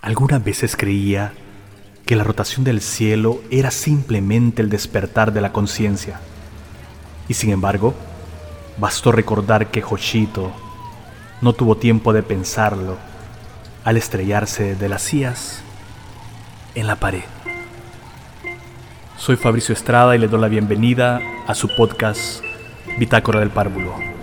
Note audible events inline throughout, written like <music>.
Algunas veces creía que la rotación del cielo era simplemente el despertar de la conciencia. Y sin embargo, bastó recordar que Joshito no tuvo tiempo de pensarlo al estrellarse de las sillas en la pared. Soy Fabricio Estrada y le doy la bienvenida a su podcast Bitácora del Párvulo.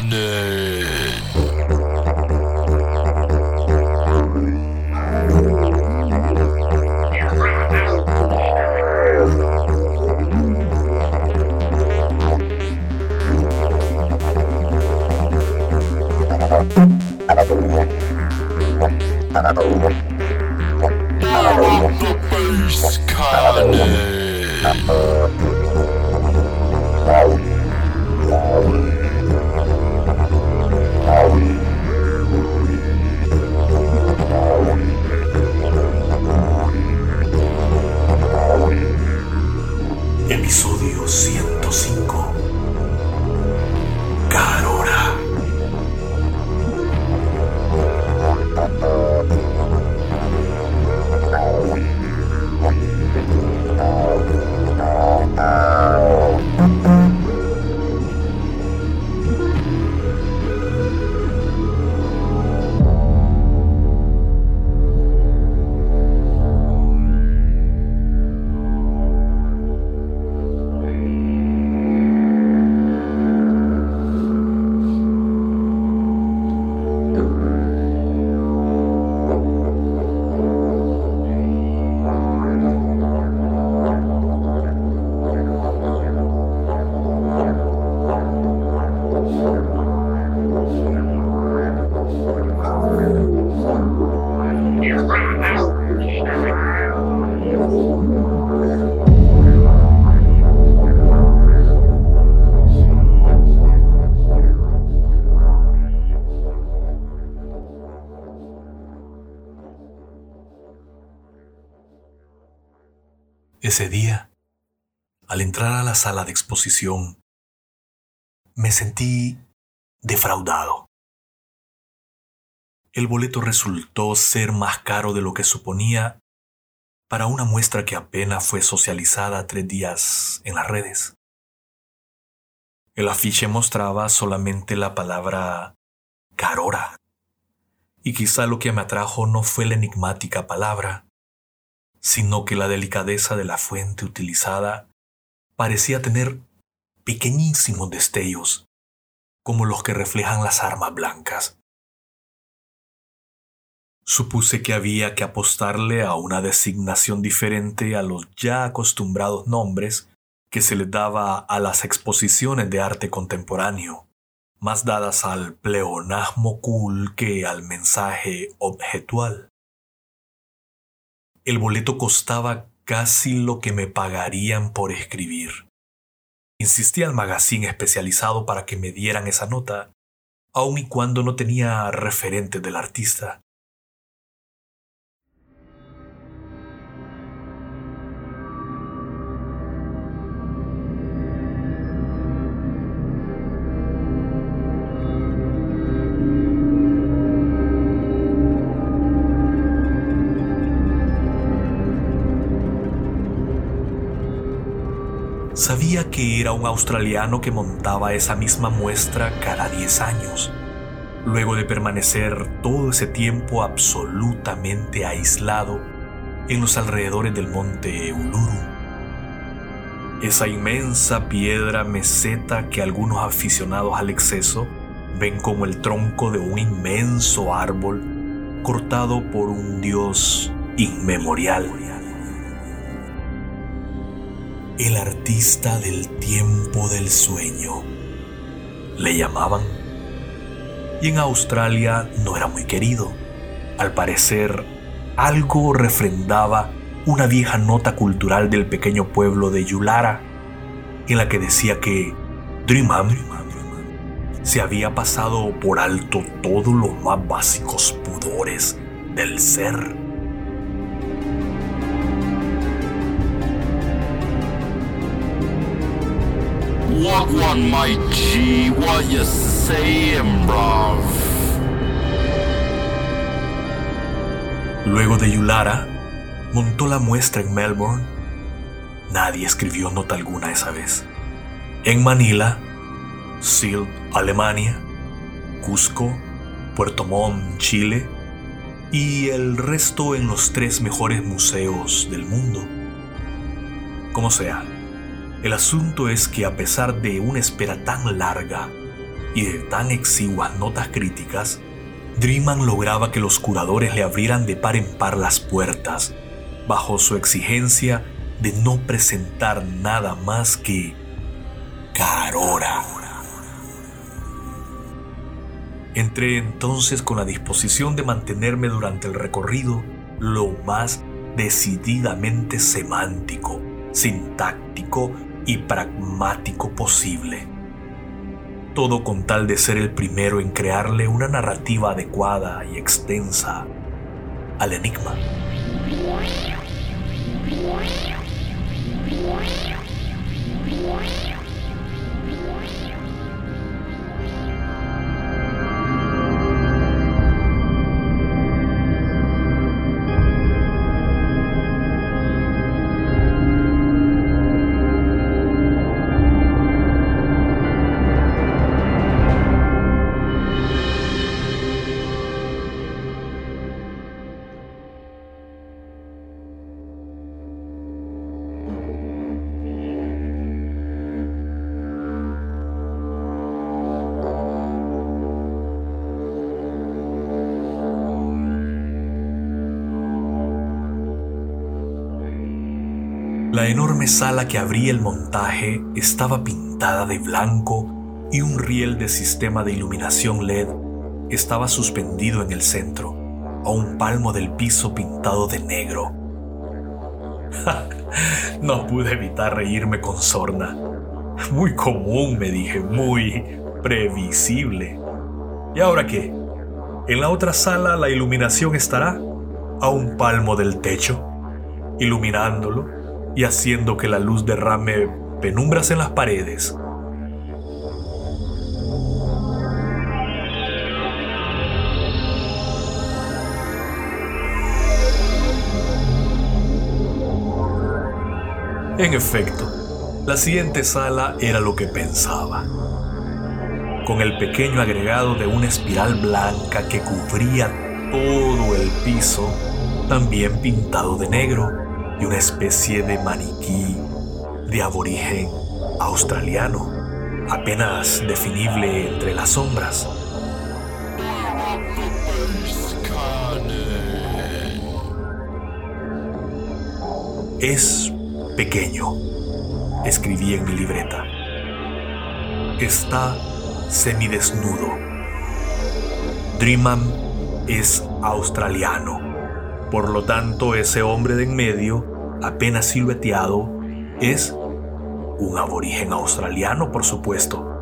One. Ese día, al entrar a la sala de exposición, me sentí defraudado. El boleto resultó ser más caro de lo que suponía para una muestra que apenas fue socializada tres días en las redes. El afiche mostraba solamente la palabra carora, y quizá lo que me atrajo no fue la enigmática palabra, sino que la delicadeza de la fuente utilizada parecía tener pequeñísimos destellos, como los que reflejan las armas blancas. Supuse que había que apostarle a una designación diferente a los ya acostumbrados nombres que se le daba a las exposiciones de arte contemporáneo, más dadas al pleonasmo cool que al mensaje objetual. El boleto costaba casi lo que me pagarían por escribir. Insistí al magazine especializado para que me dieran esa nota, aun y cuando no tenía referentes del artista. Que era un australiano que montaba esa misma muestra cada 10 años, luego de permanecer todo ese tiempo absolutamente aislado en los alrededores del monte Uluru. Esa inmensa piedra meseta que algunos aficionados al exceso ven como el tronco de un inmenso árbol cortado por un dios inmemorial. El artista del tiempo del sueño. Le llamaban. Y en Australia no era muy querido. Al parecer, algo refrendaba una vieja nota cultural del pequeño pueblo de Yulara, en la que decía que Dreamham se había pasado por alto todos los más básicos pudores del ser. What one, my G? What you saying, bruv? Luego de Yulara, montó la muestra en Melbourne. Nadie escribió nota alguna esa vez. En Manila, Silt, Alemania, Cusco, Puerto Montt, Chile y el resto en los tres mejores museos del mundo. Como sea, el asunto es que a pesar de una espera tan larga y de tan exiguas notas críticas, Dreeman lograba que los curadores le abrieran de par en par las puertas, bajo su exigencia de no presentar nada más que Carora. Entré entonces con la disposición de mantenerme durante el recorrido lo más decididamente semántico, sintáctico y pragmático posible. Todo con tal de ser el primero en crearle una narrativa adecuada y extensa al enigma. Enorme sala que abría el montaje estaba pintada de blanco y un riel de sistema de iluminación LED estaba suspendido en el centro, a un palmo del piso pintado de negro. <laughs> no pude evitar reírme con sorna. Muy común, me dije, muy previsible. ¿Y ahora qué? En la otra sala la iluminación estará a un palmo del techo, iluminándolo y haciendo que la luz derrame penumbras en las paredes. En efecto, la siguiente sala era lo que pensaba. Con el pequeño agregado de una espiral blanca que cubría todo el piso, también pintado de negro y una especie de maniquí de aborigen australiano, apenas definible entre las sombras. Es pequeño, escribí en mi libreta. Está semidesnudo. Dreamman es australiano. Por lo tanto, ese hombre de en medio apenas silueteado, es un aborigen australiano, por supuesto.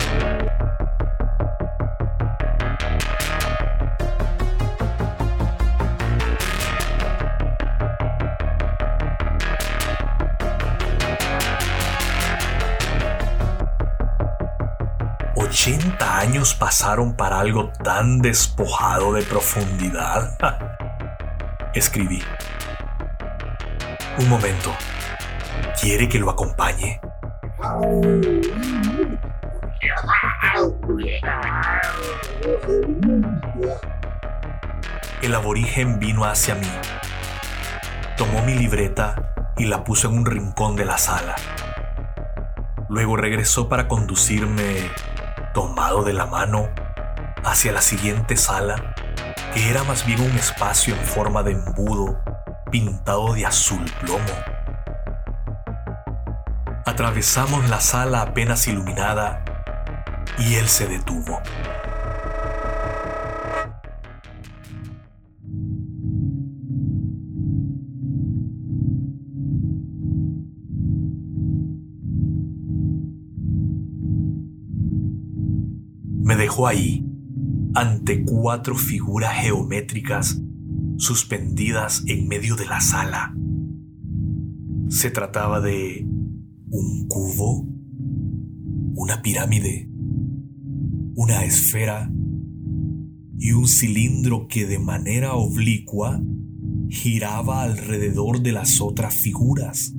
¿80 años pasaron para algo tan despojado de profundidad? <laughs> Escribí. Un momento. ¿Quiere que lo acompañe? El aborigen vino hacia mí. Tomó mi libreta y la puso en un rincón de la sala. Luego regresó para conducirme, tomado de la mano, hacia la siguiente sala, que era más bien un espacio en forma de embudo pintado de azul plomo. Atravesamos la sala apenas iluminada y él se detuvo. Me dejó ahí, ante cuatro figuras geométricas suspendidas en medio de la sala. Se trataba de un cubo, una pirámide, una esfera y un cilindro que de manera oblicua giraba alrededor de las otras figuras.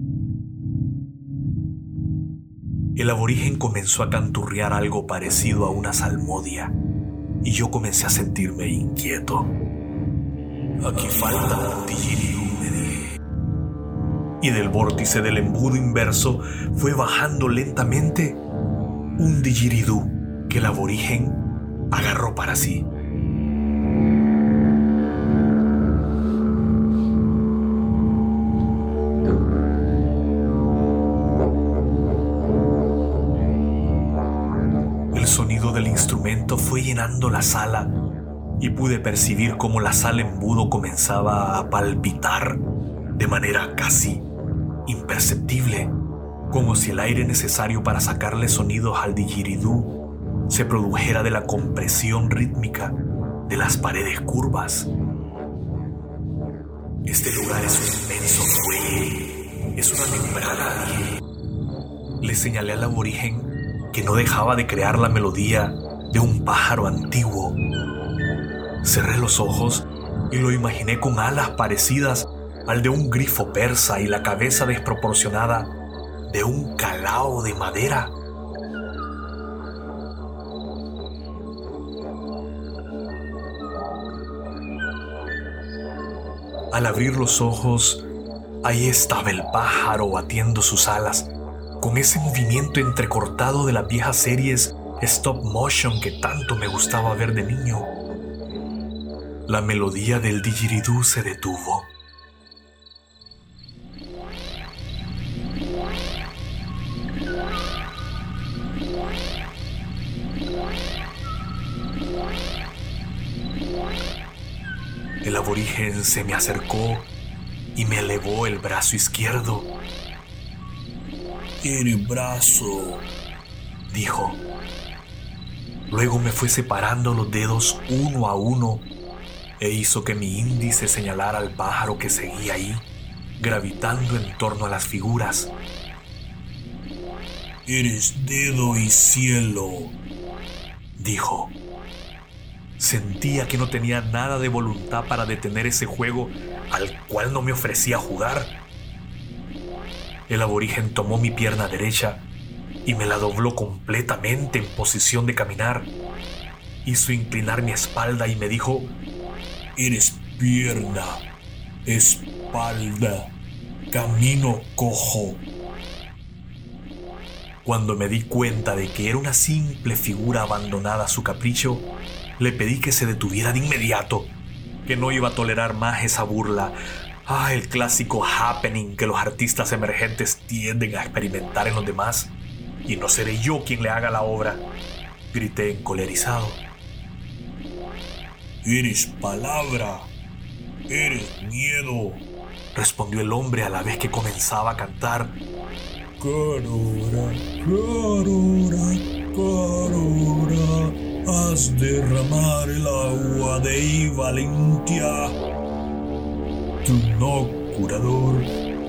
El aborigen comenzó a canturrear algo parecido a una salmodia y yo comencé a sentirme inquieto. Aquí falta didgeridoo, me dije. Y del vórtice del embudo inverso fue bajando lentamente un didgeridoo que el aborigen agarró para sí. El sonido del instrumento fue llenando la sala y pude percibir cómo la sala embudo comenzaba a palpitar de manera casi imperceptible, como si el aire necesario para sacarle sonidos al didgeridoo se produjera de la compresión rítmica de las paredes curvas. Este lugar es un inmenso fuelle, es una membrana. Le señalé al aborigen que no dejaba de crear la melodía de un pájaro antiguo. Cerré los ojos y lo imaginé con alas parecidas al de un grifo persa y la cabeza desproporcionada de un calao de madera. Al abrir los ojos, ahí estaba el pájaro batiendo sus alas, con ese movimiento entrecortado de las viejas series stop motion que tanto me gustaba ver de niño. La melodía del didgeridoo se detuvo. El aborigen se me acercó y me elevó el brazo izquierdo. El brazo. dijo. Luego me fue separando los dedos uno a uno e hizo que mi índice señalara al pájaro que seguía ahí, gravitando en torno a las figuras. Eres dedo y cielo. dijo. Sentía que no tenía nada de voluntad para detener ese juego al cual no me ofrecía jugar. El aborigen tomó mi pierna derecha y me la dobló completamente en posición de caminar. Hizo inclinar mi espalda y me dijo, Eres pierna, espalda, camino cojo. Cuando me di cuenta de que era una simple figura abandonada a su capricho, le pedí que se detuviera de inmediato, que no iba a tolerar más esa burla. Ah, el clásico happening que los artistas emergentes tienden a experimentar en los demás. Y no seré yo quien le haga la obra, grité encolerizado. Eres palabra. Eres miedo. Respondió el hombre a la vez que comenzaba a cantar. Carora, carora, carora. Haz derramar el agua de Valentia. Tú no, curador,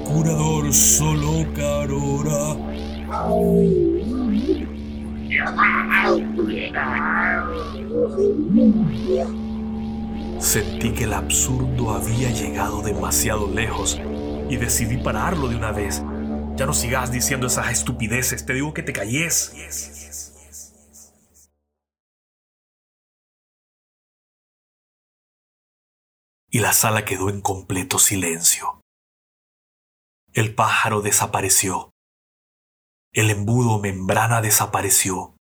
curador solo carora. Sentí que el absurdo había llegado demasiado lejos y decidí pararlo de una vez. Ya no sigas diciendo esas estupideces, te digo que te calles. Y la sala quedó en completo silencio. El pájaro desapareció. El embudo membrana desapareció.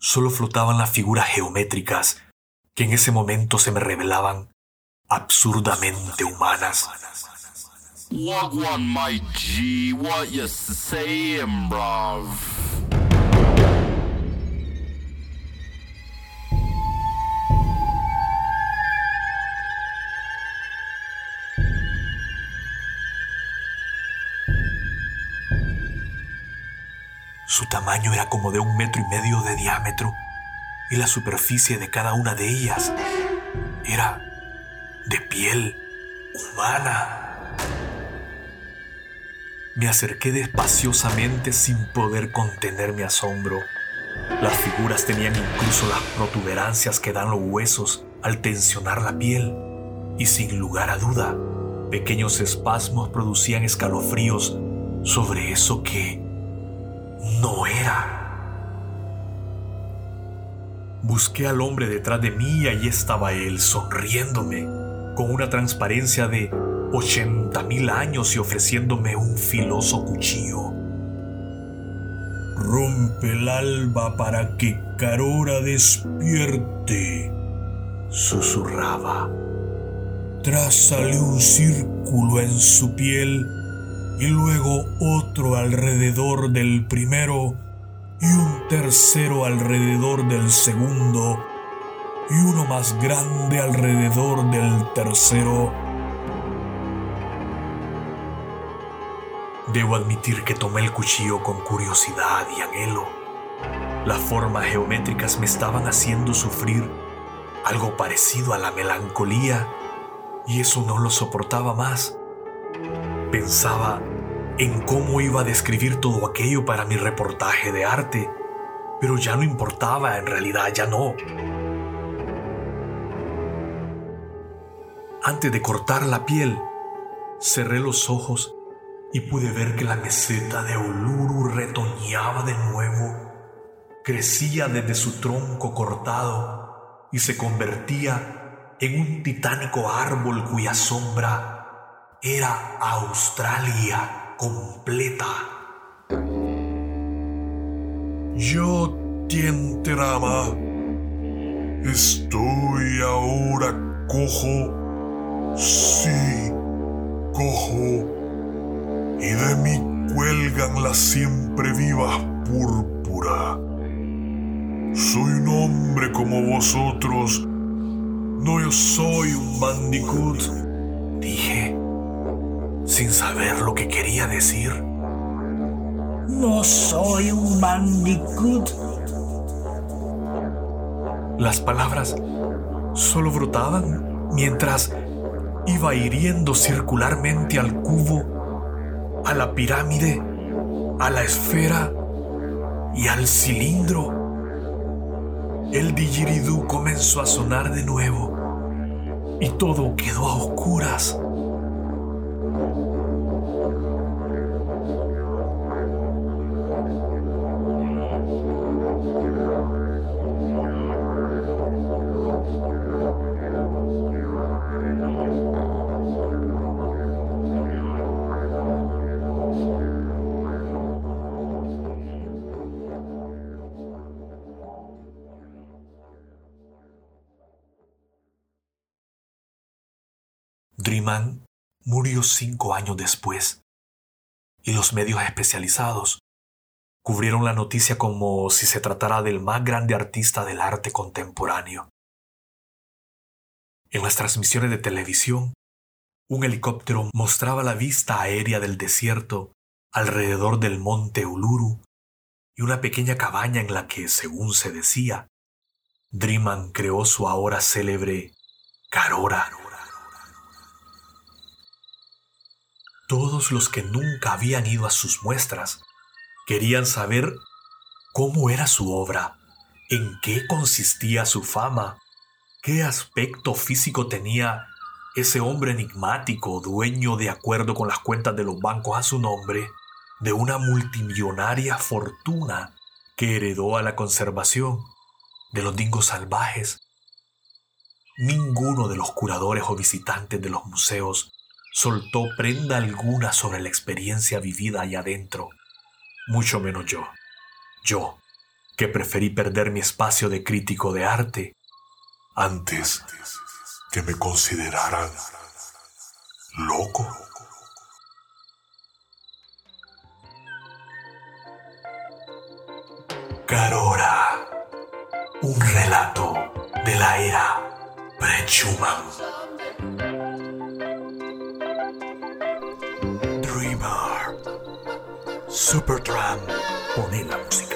Solo flotaban las figuras geométricas que en ese momento se me revelaban absurdamente humanas. My G, what you saying, bruv? Su tamaño era como de un metro y medio de diámetro y la superficie de cada una de ellas era de piel humana. Me acerqué despaciosamente sin poder contener mi asombro. Las figuras tenían incluso las protuberancias que dan los huesos al tensionar la piel y sin lugar a duda, pequeños espasmos producían escalofríos sobre eso que no era. Busqué al hombre detrás de mí y allí estaba él, sonriéndome, con una transparencia de 80 mil años y ofreciéndome un filoso cuchillo. Rompe el alba para que Carora despierte, susurraba. Trázale un círculo en su piel y luego otro alrededor del primero y un tercero alrededor del segundo y uno más grande alrededor del tercero. Debo admitir que tomé el cuchillo con curiosidad y anhelo. Las formas geométricas me estaban haciendo sufrir algo parecido a la melancolía y eso no lo soportaba más. Pensaba en cómo iba a describir todo aquello para mi reportaje de arte, pero ya no importaba, en realidad ya no. Antes de cortar la piel, cerré los ojos y pude ver que la meseta de Uluru retoñaba de nuevo, crecía desde su tronco cortado y se convertía en un titánico árbol cuya sombra era Australia completa. Yo, Tienterama, estoy ahora cojo, sí, cojo, y de mí cuelgan las siempre vivas púrpura. Soy un hombre como vosotros, no yo soy un bandicoot, dije sin saber lo que quería decir. No soy un bandicoot. Las palabras solo brotaban mientras iba hiriendo circularmente al cubo, a la pirámide, a la esfera y al cilindro. El didgeridoo comenzó a sonar de nuevo y todo quedó a oscuras. Dreeman murió cinco años después y los medios especializados cubrieron la noticia como si se tratara del más grande artista del arte contemporáneo. En las transmisiones de televisión, un helicóptero mostraba la vista aérea del desierto alrededor del monte Uluru y una pequeña cabaña en la que, según se decía, Dreeman creó su ahora célebre Carora. Todos los que nunca habían ido a sus muestras querían saber cómo era su obra, en qué consistía su fama, qué aspecto físico tenía ese hombre enigmático, dueño de acuerdo con las cuentas de los bancos a su nombre, de una multimillonaria fortuna que heredó a la conservación de los dingos salvajes. Ninguno de los curadores o visitantes de los museos soltó prenda alguna sobre la experiencia vivida allá adentro, mucho menos yo. Yo, que preferí perder mi espacio de crítico de arte antes que me consideraran loco. Carora, un relato de la era Prechuman. Supertramp. Pone la música.